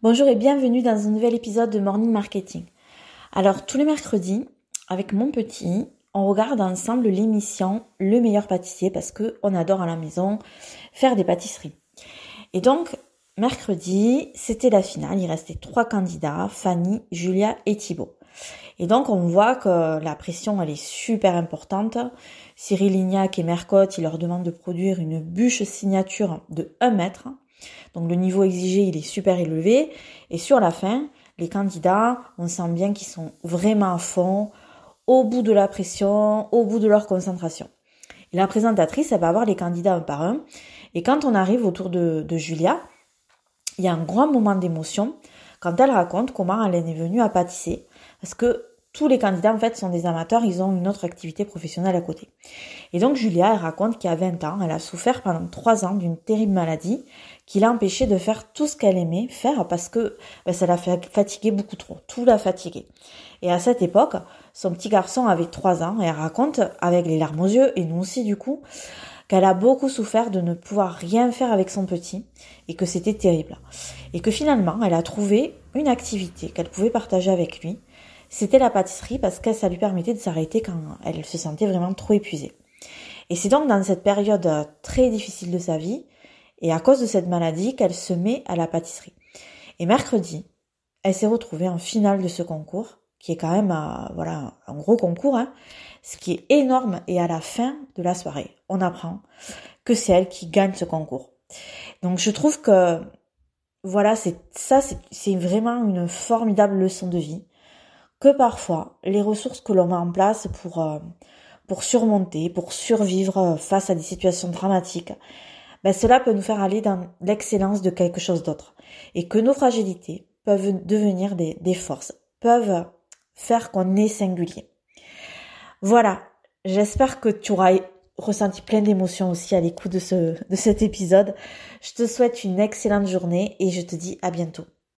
Bonjour et bienvenue dans un nouvel épisode de Morning Marketing. Alors tous les mercredis, avec mon petit, on regarde ensemble l'émission Le meilleur pâtissier parce que on adore à la maison faire des pâtisseries. Et donc mercredi, c'était la finale, il restait trois candidats, Fanny, Julia et Thibaut. Et donc on voit que la pression elle est super importante. Cyril Lignac et Mercotte, ils leur demandent de produire une bûche signature de 1 mètre donc le niveau exigé, il est super élevé. Et sur la fin, les candidats, on sent bien qu'ils sont vraiment à fond, au bout de la pression, au bout de leur concentration. Et la présentatrice, elle va voir les candidats un par un. Et quand on arrive autour de, Julia, il y a un grand moment d'émotion quand elle raconte comment elle est venue à pâtisser. Parce que tous les candidats en fait sont des amateurs, ils ont une autre activité professionnelle à côté. Et donc Julia, elle raconte a 20 ans, elle a souffert pendant 3 ans d'une terrible maladie qui l'a empêchée de faire tout ce qu'elle aimait faire parce que ben, ça l'a fatigué beaucoup trop, tout l'a fatigué. Et à cette époque, son petit garçon avait 3 ans et elle raconte avec les larmes aux yeux et nous aussi du coup qu'elle a beaucoup souffert de ne pouvoir rien faire avec son petit et que c'était terrible. Et que finalement, elle a trouvé une activité qu'elle pouvait partager avec lui. C'était la pâtisserie parce que ça lui permettait de s'arrêter quand elle se sentait vraiment trop épuisée. Et c'est donc dans cette période très difficile de sa vie et à cause de cette maladie qu'elle se met à la pâtisserie. Et mercredi, elle s'est retrouvée en finale de ce concours, qui est quand même euh, voilà un gros concours, hein, ce qui est énorme. Et à la fin de la soirée, on apprend que c'est elle qui gagne ce concours. Donc je trouve que voilà, c'est ça, c'est vraiment une formidable leçon de vie. Que parfois, les ressources que l'on met en place pour euh, pour surmonter, pour survivre euh, face à des situations dramatiques, ben cela peut nous faire aller dans l'excellence de quelque chose d'autre. Et que nos fragilités peuvent devenir des, des forces, peuvent faire qu'on est singulier. Voilà, j'espère que tu auras ressenti plein d'émotions aussi à l'écoute de, ce, de cet épisode. Je te souhaite une excellente journée et je te dis à bientôt.